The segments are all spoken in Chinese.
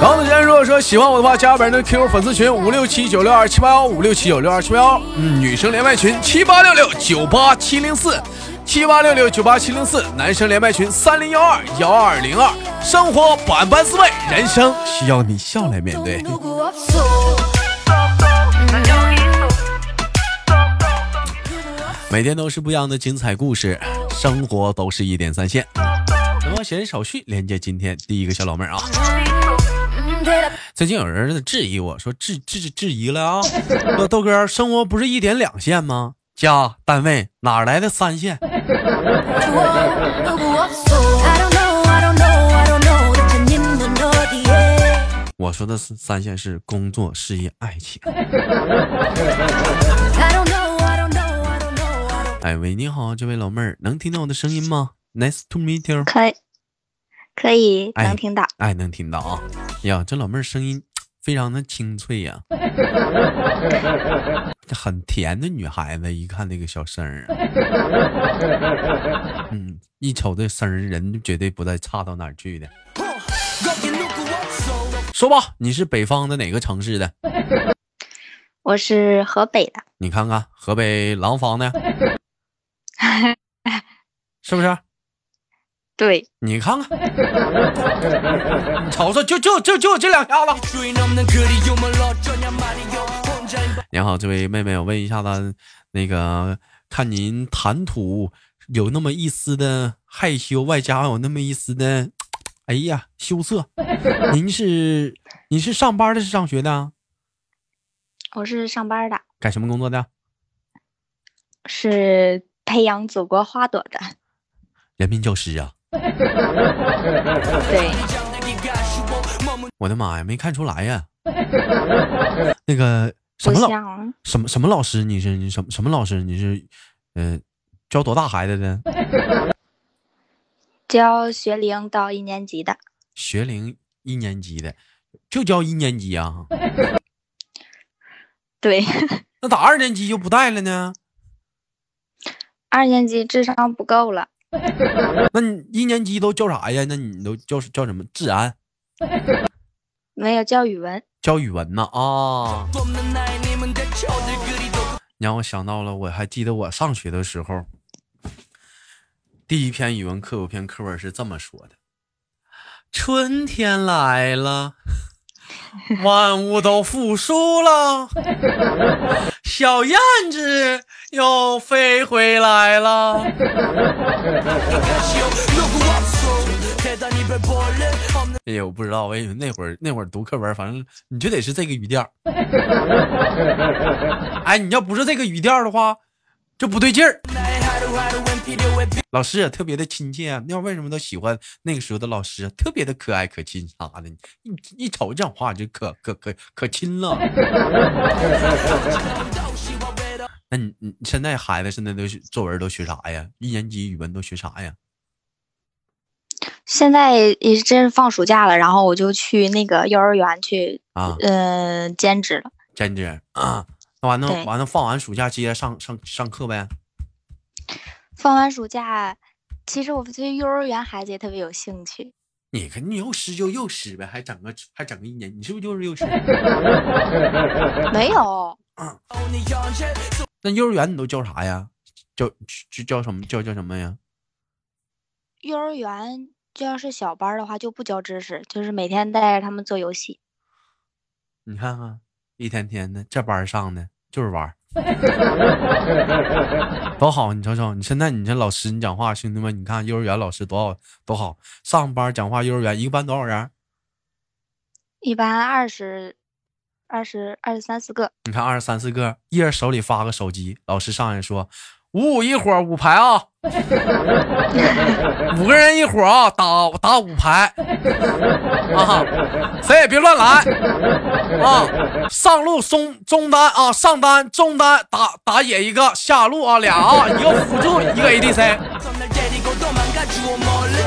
刚子先如果说喜欢我的话，加本人的 QQ 粉丝群五六七九六二七八幺五六七九六二七八幺，嗯，女生连麦群七八六六九八七零四七八六六九八七零四，男生连麦群三零幺二幺二零二。生活百般滋味，人生需要你笑来面对。每天都是不一样的精彩故事，生活都是一点三线。闲言少叙，连接今天第一个小老妹儿啊。最近有人质疑我说质质质疑了啊，说豆哥，生活不是一点两线吗？家、单位哪来的三线？我说的是三线是工作、事业、爱情。哎喂，你好，这位老妹儿，能听到我的声音吗？Nice to meet you。可以，可以，能听到。哎，能听到啊！呀，这老妹儿声音 非常的清脆呀，很甜的女孩子，一看那个小声儿，嗯，一瞅这声儿，人绝对不带差到哪儿去的。说吧，你是北方的哪个城市的？我是河北的。你看看河北廊坊的。是不是？对，你看看，你瞅瞅，就就就就这两下子。你好，这位妹妹，我问一下子，那个看您谈吐有那么一丝的害羞，外加有那么一丝的，哎呀，羞涩。您是你是上班的，是上学的？我是上班的。干什么工作的？是。培养祖国花朵的人民教师啊！对，我的妈呀，没看出来呀！那个什么老什么什么老师？你是你什么什么老师？你是嗯，教多大孩子的？教学龄到一年级的。学龄一年级的，就教一年级啊？对。那咋二年级就不带了呢？二年级智商不够了，那你一年级都教啥呀？那你都教教什么？治安？没有教语文，教语文呢啊！你让我想到了，我还记得我上学的时候，第一篇语文课有篇课文是这么说的：春天来了。万物都复苏了，小燕子又飞回来了。哎呀，我不知道，我以为那会儿那会儿读课文，反正你就得是这个语调。哎，你要不是这个语调的话，就不对劲儿。老师也特别的亲切啊，那为什么都喜欢那个时候的老师？特别的可爱可亲啥的，一一瞅讲话就可可可可亲了。那你你现在孩子现在都作文都学啥呀？一年级语文都学啥呀？现在也真是放暑假了，然后我就去那个幼儿园去啊，嗯，兼职了。兼职啊，那完了完了，放完暑假接着上上上课呗。放完暑假，其实我对幼儿园孩子也特别有兴趣。你看，你幼师就幼师呗，还整个还整个一年，你是不是就是幼师？没有。那幼儿园你都教啥呀？教教教什么？教教什么呀？幼儿园就要是小班的话，就不教知识，就是每天带着他们做游戏。你看看，一天天的这班上的就是玩。多好，你瞅瞅，你现在你这老师，你讲话，兄弟们，你看幼儿园老师多好多好，上班讲话，幼儿园一个班多少人？一般二十二十二十三四个。你看二十三四个，一人手里发个手机，老师上来说五五一伙五排啊，五个人一伙啊，打打五排啊，谁也别乱来啊！上路中中单啊，上单中单打打野一个，下路啊俩啊，一个辅助一个 ADC。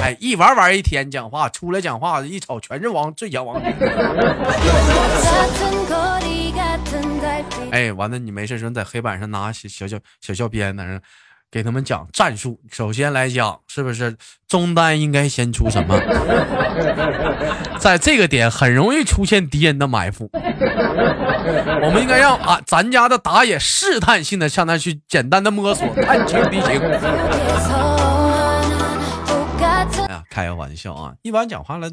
哎，一玩玩一天，讲话出来讲话，一瞅全是王最强王。哎，完了，你没事时候在黑板上拿小小小小小鞭在那给他们讲战术。首先来讲，是不是中单应该先出什么？在这个点很容易出现敌人的埋伏，我们应该让啊咱家的打野试探性的向他去简单的摸索，探清敌情。哎呀，开个玩笑啊！一般讲话了，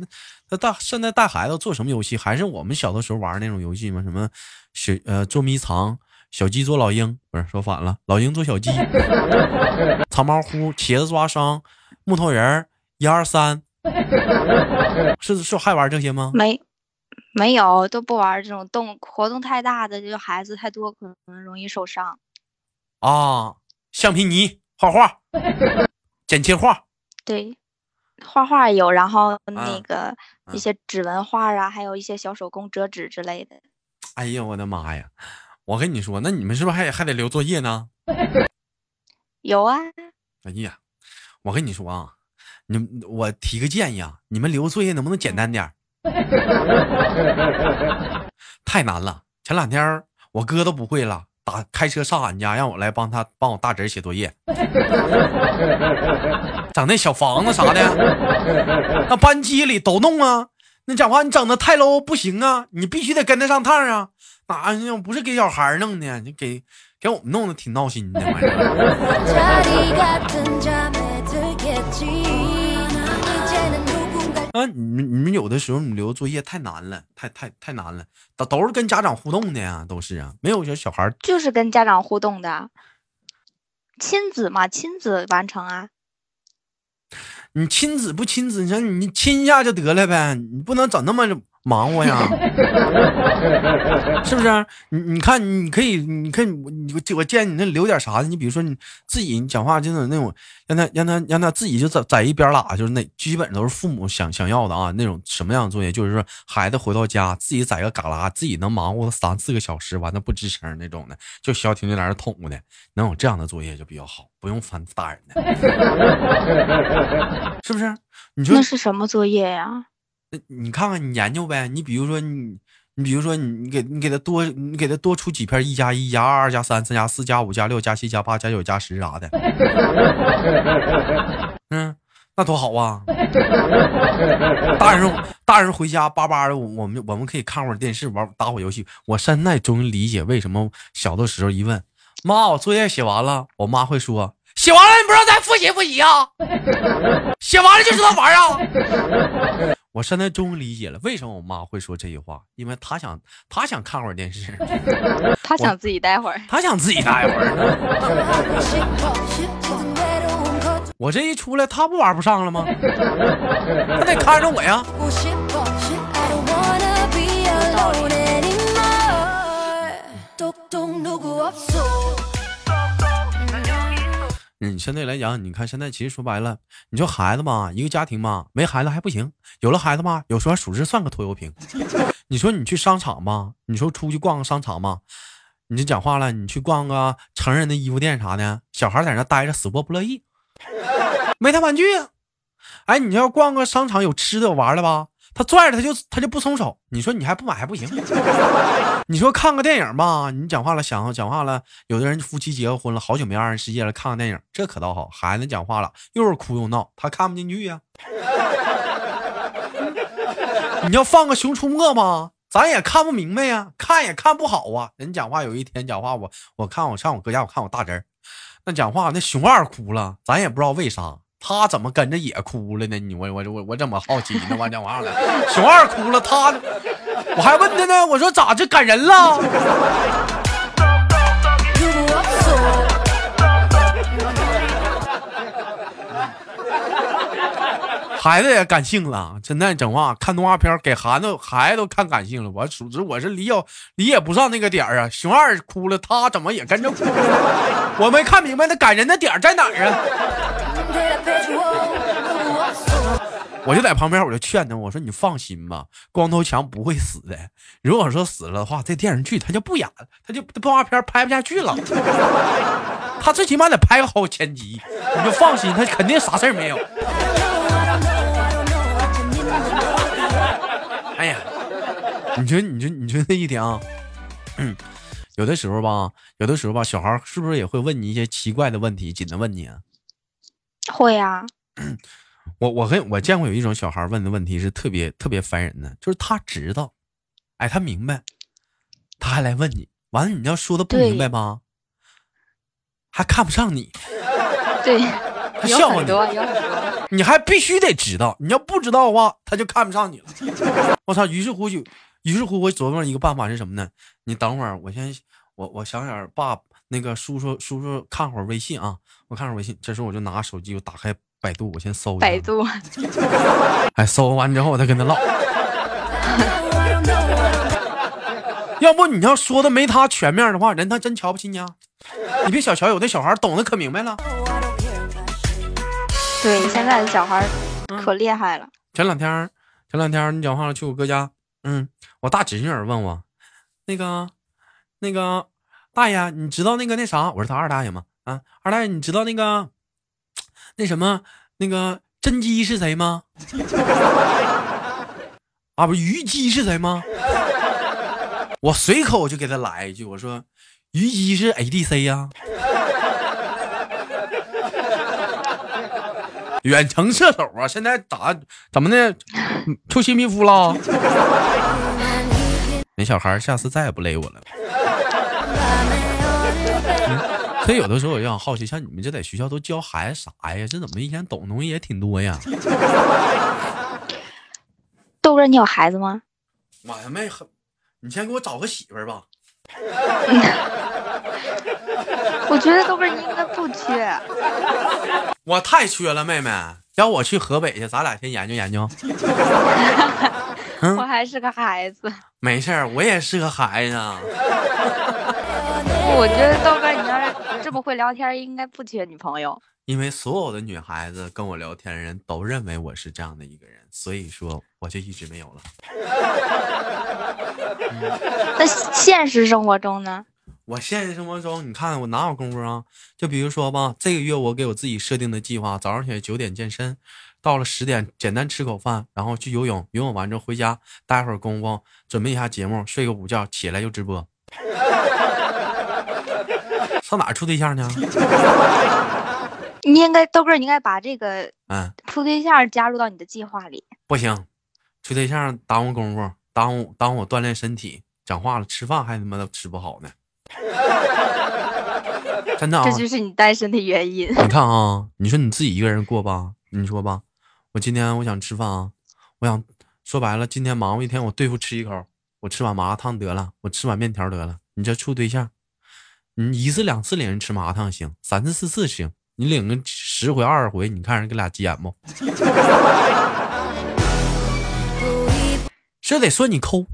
那大现在带孩子做什么游戏？还是我们小的时候玩那种游戏吗？什么小呃捉迷藏，小鸡捉老鹰，不是说反了，老鹰捉小鸡，藏猫乎，茄子抓伤，木头人一二三，是是还玩这些吗？没，没有，都不玩这种动活动太大的，就孩子太多，可能容易受伤。啊，橡皮泥画画，剪切画，对。画画有，然后那个一些指纹画啊，还有一些小手工折纸之类的。哎呀，我的妈呀！我跟你说，那你们是不是还还得留作业呢？有啊。哎呀，我跟你说啊，你我提个建议啊，你们留作业能不能简单点 太难了。前两天我哥都不会了。打开车上俺家，让我来帮他帮我大侄写作业，整那小房子啥的，那班级里都弄啊。那讲话你整的太 low 不行啊，你必须得跟得上趟啊。哪样不是给小孩弄的，你给给我们弄的挺闹心的玩意儿。啊，你们你们有的时候你留作业太难了，太太太难了，都都是跟家长互动的呀，都是啊，没有些小孩就是跟家长互动的，亲子嘛，亲子完成啊。你亲子不亲子，你说你亲一下就得了呗，你不能整那么。忙活呀，是不是？你你看，你可以，你可以，我我建议你那留点啥的。你比如说你自己，你讲话就是那种，让他让他让他自己就在在一边拉，就是那基本都是父母想想要的啊。那种什么样的作业，就是说孩子回到家自己在个旮旯，自己能忙活三四个小时，完了不吱声那种的，就消停在那捅的，能有这样的作业就比较好，不用烦大人的，是不是？你说那是什么作业呀？那你看看，你研究呗。你比如说，你你比如说，你你给你给他多，你给他多出几片一加一加二二加三三加四加五加六加七加八加九加十啥的。嗯，那多好啊！大人大人回家巴巴的，我们我们可以看会儿电视，玩打会儿游戏。我现在终于理解为什么小的时候一问妈，我作业写完了，我妈会说写完了，你不知道再复习复习啊？写完了就知道玩啊？我现在终于理解了为什么我妈会说这句话，因为她想，她想看会儿电视，她想自己待会儿，她想自己待会儿。我这一出来，她不玩不上了吗？她得看着我呀。嗯，相对来讲，你看现在其实说白了，你说孩子嘛，一个家庭嘛，没孩子还不行；有了孩子嘛，有时候属实算个拖油瓶。你说你去商场嘛，你说出去逛个商场嘛，你就讲话了，你去逛个成人的衣服店啥的，小孩在那待着死活不乐意，没他玩具呀。哎，你要逛个商场有吃的有玩的吧？他拽着他就他就不松手，你说你还不买还不行。你说看个电影吧，你讲话了想讲话了，有的人夫妻结个婚了，好久没二人世界了，看个电影这可倒好。孩子讲话了，又是哭又闹，他看不进去呀。你要放个熊出没吧，咱也看不明白呀，看也看不好啊。人讲话有一天讲话，我我看我上我哥家，我看我大侄儿，那讲话那熊二哭了，咱也不知道为啥。他怎么跟着也哭了呢？你我我我我怎么好奇呢？完讲话了，熊二哭了，他我还问他呢，我说咋这感人了？孩子也感性了，现在整话看动画片给孩子孩子都看感性了。我属实我是理解理解不上那个点儿啊。熊二哭了，他怎么也跟着哭了？我没看明白那感人的点在哪儿啊？我就在旁边，我就劝他，我说你放心吧，光头强不会死的。如果说死了的话，这电视剧他就不演了，他就动画片拍不下去了。他最起码得拍个好前集，你就放心，他肯定啥事儿没有。哎呀，你说，你说，你说那一点啊，嗯，有的时候吧，有的时候吧，小孩是不是也会问你一些奇怪的问题，紧的问你啊？会呀。我我跟我见过有一种小孩问的问题是特别特别烦人的，就是他知道，哎，他明白，他还来问你，完了你要说的不明白吧，还看不上你，对，他笑话你，你还必须得知道，你要不知道的话，他就看不上你了。我操！于是乎就，于是乎我琢磨一个办法是什么呢？你等会儿，我先我我想想，爸那个叔叔叔叔看会儿微信啊，我看会儿微信，这时候我就拿手机，我打开。百度，我先搜一下。百度，哎，搜完之后我再跟他唠。要不你要说的没他全面的话，人他真瞧不起你啊！你别小瞧有的小孩懂得可明白了。对，现在的小孩可厉害了。前两天，前两天你讲话了，去我哥家，嗯，我大侄女儿问我，那个，那个大爷，你知道那个那啥？我是他二大爷吗，啊，二大爷，你知道那个？那什么，那个甄姬是谁吗？啊，不，虞姬是谁吗？我随口就给他来一句，我说虞姬是 ADC 呀，远程射手啊，现在咋怎么的出新皮肤了？那小孩下次再也不勒我了。所以有的时候我就想好奇，像你们这在学校都教孩子啥呀？这怎么一天懂东西也挺多呀？豆哥，你有孩子吗？我还没，你先给我找个媳妇儿吧。我觉得豆哥你应该不缺。我太缺了，妹妹，要我去河北去，咱俩先研究研究。我还是个孩子。没事儿，我也是个孩子。我觉得豆哥，这么会聊天，应该不缺女朋友。因为所有的女孩子跟我聊天的人都认为我是这样的一个人，所以说我就一直没有了。那现实生活中呢？我现实生活中，你看我哪有功夫啊？就比如说吧，这个月我给我自己设定的计划，早上起来九点健身，到了十点简单吃口饭，然后去游泳，游泳完之后回家待会儿功夫准备一下节目，睡个午觉，起来就直播。上哪处对象呢？你应该豆哥，你应该把这个嗯处对象加入到你的计划里。不行，处对象耽误功夫，耽误耽误我锻炼身体，讲话了吃饭还他妈的吃不好呢。真的啊，这就是你单身的原因。你看啊，你说你自己一个人过吧，你说吧，我今天我想吃饭啊，我想说白了，今天忙活一天，我对付吃一口，我吃碗麻辣烫得了，我吃碗面条得了。你这处对象。你一次两次领人吃麻辣烫行，三次四次行，你领个十回二十回，你看人给俩急眼不？这得算你抠，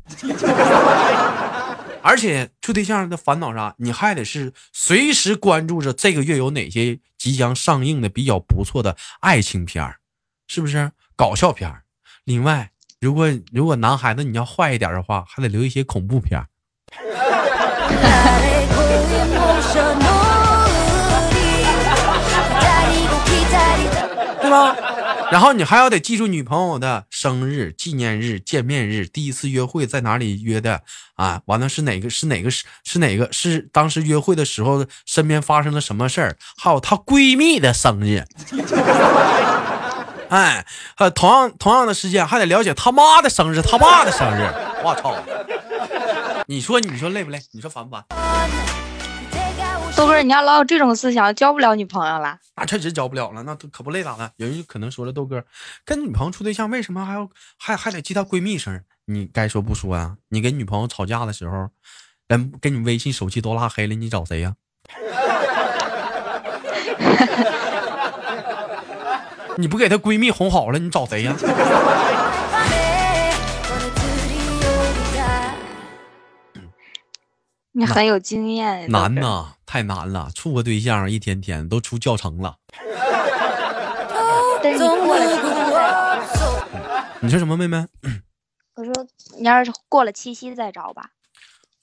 而且处对象的烦恼啥？你还得是随时关注着这个月有哪些即将上映的比较不错的爱情片儿，是不是搞笑片儿？另外，如果如果男孩子你要坏一点的话，还得留一些恐怖片儿。对吧？然后你还要得记住女朋友的生日、纪念日、见面日、第一次约会在哪里约的啊？完了是哪个？是哪个？是哪个？是当时约会的时候身边发生了什么事儿？还有她闺蜜的生日。哎，呃，同样同样的时间还得了解他妈的生日、他爸的生日。我操！你说你说累不累？你说烦不烦？豆哥，你要老有这种思想，交不了女朋友了。那确实交不了了，那可不累咋的？有人可能说了，豆哥跟女朋友处对象，为什么还要还还得记她闺蜜生日？你该说不说啊？你跟女朋友吵架的时候，人跟你微信、手机都拉黑了，你找谁呀？你不给她闺蜜哄好了，你找谁呀？你很有经验，难呐，太难了。处个对象，一天天都出教程了。等你过了七夕再找。你说什么，妹妹？我说你要是过了七夕再找吧。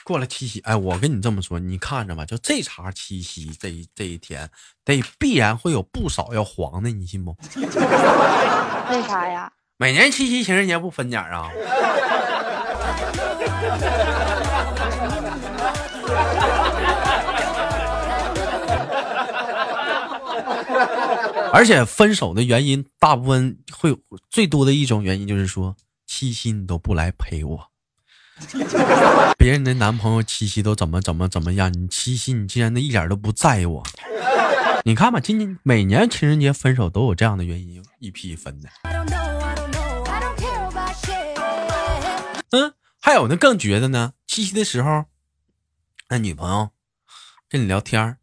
过了七夕，哎，我跟你这么说，你看着吧，就这茬七夕这一这一天，得必然会有不少要黄的，你信不？为啥呀？每年七夕情人节不分点儿啊？而且分手的原因，大部分会最多的一种原因就是说，七夕你都不来陪我，别人的男朋友七夕都怎么怎么怎么样，你七夕你竟然那一点都不在意我。你看吧，今年每年情人节分手都有这样的原因，一批分的。嗯，还有那更绝的呢，七夕的时候，那女朋友跟你聊天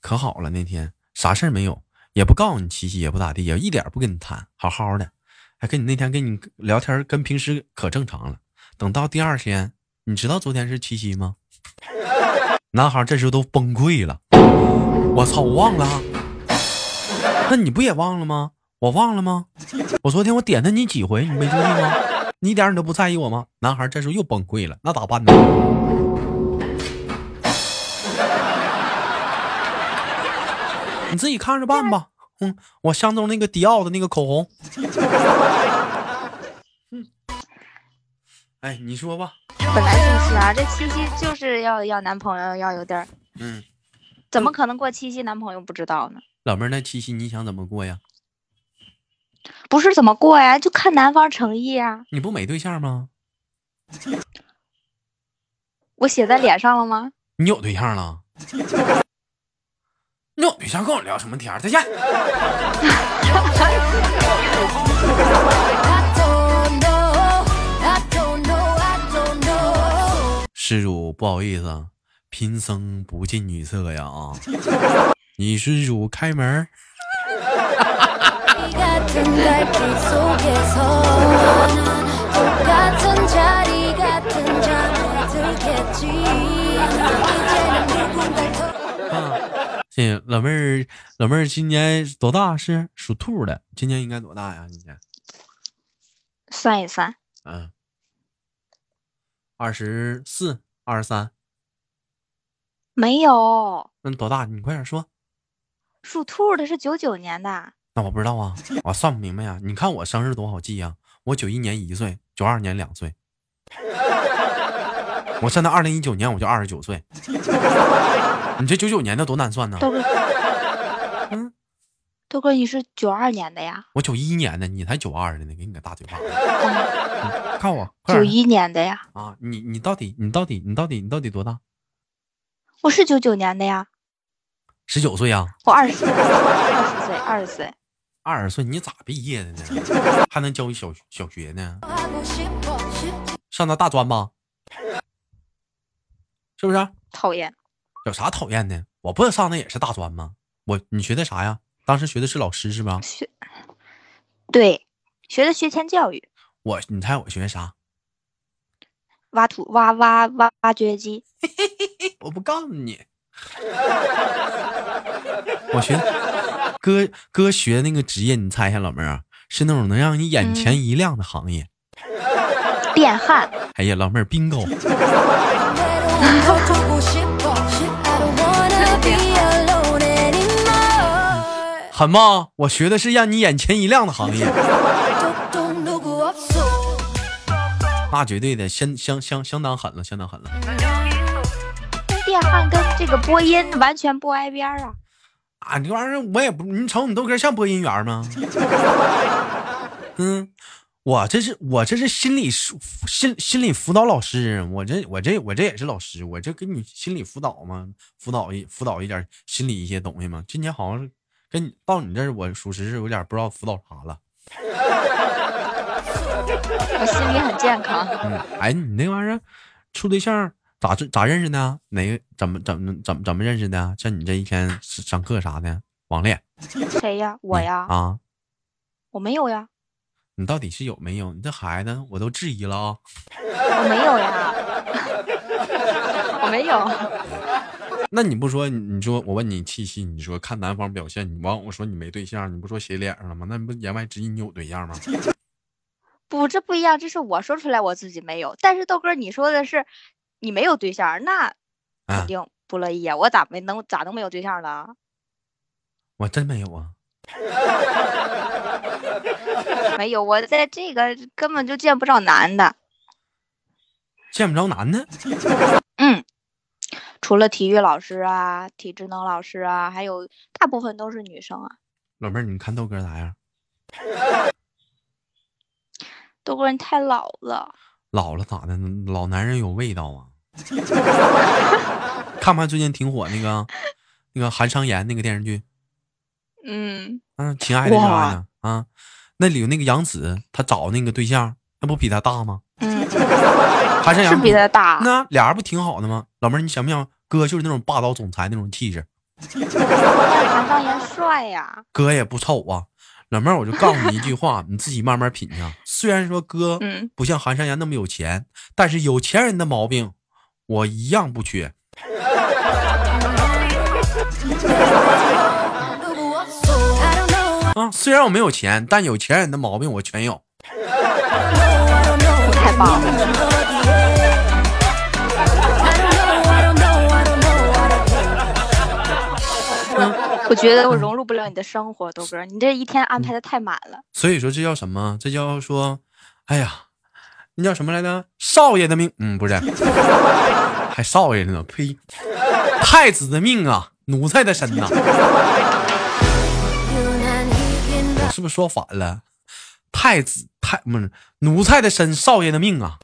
可好了，那天啥事儿没有，也不告诉你七夕，也不咋地，也一点不跟你谈，好好的，还跟你那天跟你聊天，跟平时可正常了。等到第二天，你知道昨天是七夕吗？男孩这时候都崩溃了，我操，我忘了，那你不也忘了吗？我忘了吗？我昨天我点的你几回，你没注意吗？你一点你都不在意我吗？男孩这时候又崩溃了，那咋办呢？你自己看着办吧。嗯，我相中那个迪奥的那个口红。嗯，哎，你说吧。本来就是啊，这七夕就是要要男朋友要有点儿，嗯，怎么可能过七夕男朋友不知道呢？老妹儿，那七夕你想怎么过呀？不是怎么过呀，就看男方诚意啊。你不没对象吗？我写在脸上了吗？你有对象了？你有对象跟我聊什么天儿？再见。施主，不好意思啊，贫僧不近女色呀啊！你施主开门 老妹儿，老妹儿今年多大？是属兔的，今年应该多大呀？今年，算一算，嗯，二十四、二十三，没有。那多大？你快点说。属兔的是九九年的，那我不知道啊，我算不明白呀。你看我生日多好记呀，我九一年一岁，九二年两岁，我现在二零一九年我就二十九岁。你这九九年的多难算呢？豆哥，嗯，豆哥你是九二年的呀？我九一年的，你才九二的呢，给你个大嘴巴子！嗯看我，九一年的呀？啊！你你到底你到底你到底你到底多大？我是九九年的呀，十九岁呀？我二十岁，二十岁，二十岁。二十岁你咋毕业的呢？还能教一小小学呢？上那大专吧？是不是？讨厌，有啥讨厌的？我不上那也是大专吗？我你学的啥呀？当时学的是老师是吧？学，对，学的学前教育，我你猜我学啥？挖土挖挖挖挖掘机，我不告诉你，我学哥哥学那个职业，你猜一下，老妹儿啊，是那种能让你眼前一亮的行业。电焊，哎呀，老妹儿，bingo，狠吗？我学的是让你眼前一亮的行业，那绝对的，相相相相当狠了，相当狠了。电焊跟这个播音完全不挨边儿啊！啊，这玩意儿我也不，你瞅你豆哥像播音员吗？嗯，我这是我这是心理疏心心理辅导老师，我这我这我这也是老师，我这给你心理辅导嘛，辅导一辅导一点心理一些东西嘛。今年好像是跟你到你这儿，我属实是有点不知道辅导啥了。我心理很健康，嗯，哎，你那玩意儿处对象咋这咋认识的？哪个怎么怎么怎么怎么认识的？像你这一天上课啥的，网恋 谁呀？我呀？啊？我没有呀，你到底是有没有？你这孩子我都质疑了啊！我没有呀，我没有。那你不说，你说我问你七夕，你说看男方表现，你完我说你没对象，你不说写脸上了吗？那你不言外之意你有对象吗？不，这不一样，这是我说出来我自己没有，但是豆哥你说的是你没有对象，那肯定不乐意啊！我咋没能咋能没有对象了？我真没有啊，没有，我在这个根本就见不着男的，见不着男的。嗯，除了体育老师啊、体智能老师啊，还有大部分都是女生啊。老妹儿，你看豆哥咋样？豆哥你太老了，老了咋的？老男人有味道啊！看不看最近挺火那个那个韩商言那个电视剧？嗯嗯，亲爱的啥呀？啊，那里有那个杨紫，她找那个对象，那不比她大吗？嗯，韩商言是比他大。那俩人不挺好的吗？老妹儿，你想不想哥就是那种霸道总裁那种气质？韩商言帅呀，哥也不丑啊。老妹儿，我就告诉你一句话，你自己慢慢品去。虽然说哥嗯不像韩商言那么有钱，但是有钱人的毛病我一样不缺。啊，虽然我没有钱，但有钱人的毛病我全有。太棒了。我觉得我融入不了你的生活，豆哥，你这一天安排的太满了。所以说这叫什么？这叫说，哎呀，那叫什么来着？少爷的命，嗯，不是，还少爷呢？呸！太子的命啊，奴才的身呐！我是不是说反了？太子太不是奴才的身，少爷的命啊！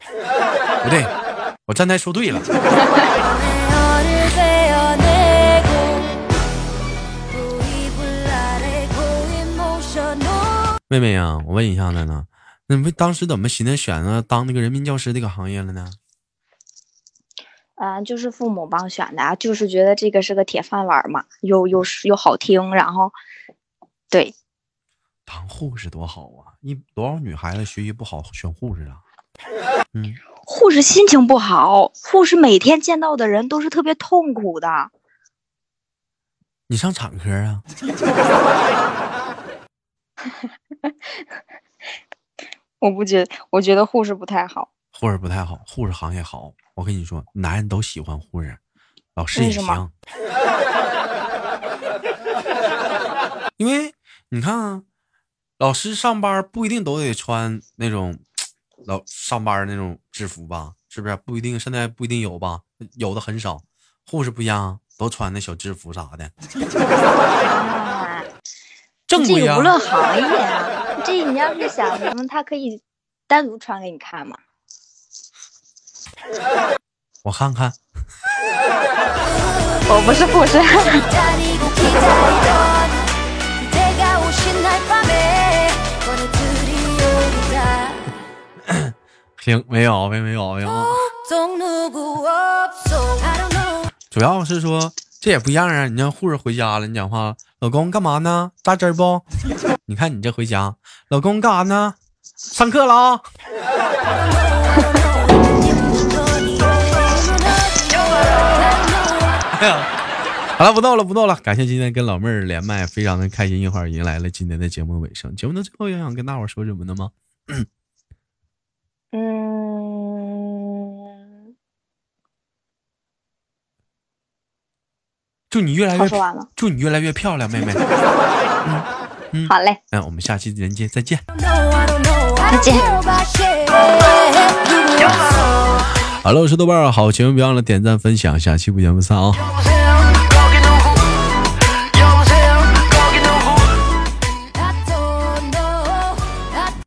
不对，我站台说对了。妹妹呀、我问一下子呢，那你们当时怎么寻思选择当那个人民教师这个行业了呢？嗯、就是父母帮选的啊，就是觉得这个是个铁饭碗嘛，又又又好听，然后对，当护士多好啊！一多少女孩子学习不好选护士啊？嗯，护士心情不好，护士每天见到的人都是特别痛苦的。你上产科啊？我不觉得，我觉得护士不太好。护士不太好，护士行业好。我跟你说，男人都喜欢护士，老师也为什么行。因为你看啊，老师上班不一定都得穿那种老上班那种制服吧？是不是？不一定，现在不一定有吧？有的很少。护士不一样，都穿那小制服啥的，啊，正规啊这个无。论行业啊，这你要是想什么，他可以单独穿给你看嘛。我看看，我不是护士，行，没有，没没有，没有。主要是说这也不一样啊！你让护士回家了，你讲话，老公干嘛呢？扎针不？你看你这回家，老公干啥呢？上课了啊！好了，不逗了，不逗了。感谢今天跟老妹儿连麦，非常的开心。一会儿迎来了今天的节目尾声。节目的最后，有想跟大伙儿说什么的吗？嗯，祝你越来越好说完了，祝你越来越漂亮，妹妹。嗯嗯好嘞，那，我们下期连接再见。再见。好了，我是豆瓣儿，好节目别忘了点赞分享，下期不见不散啊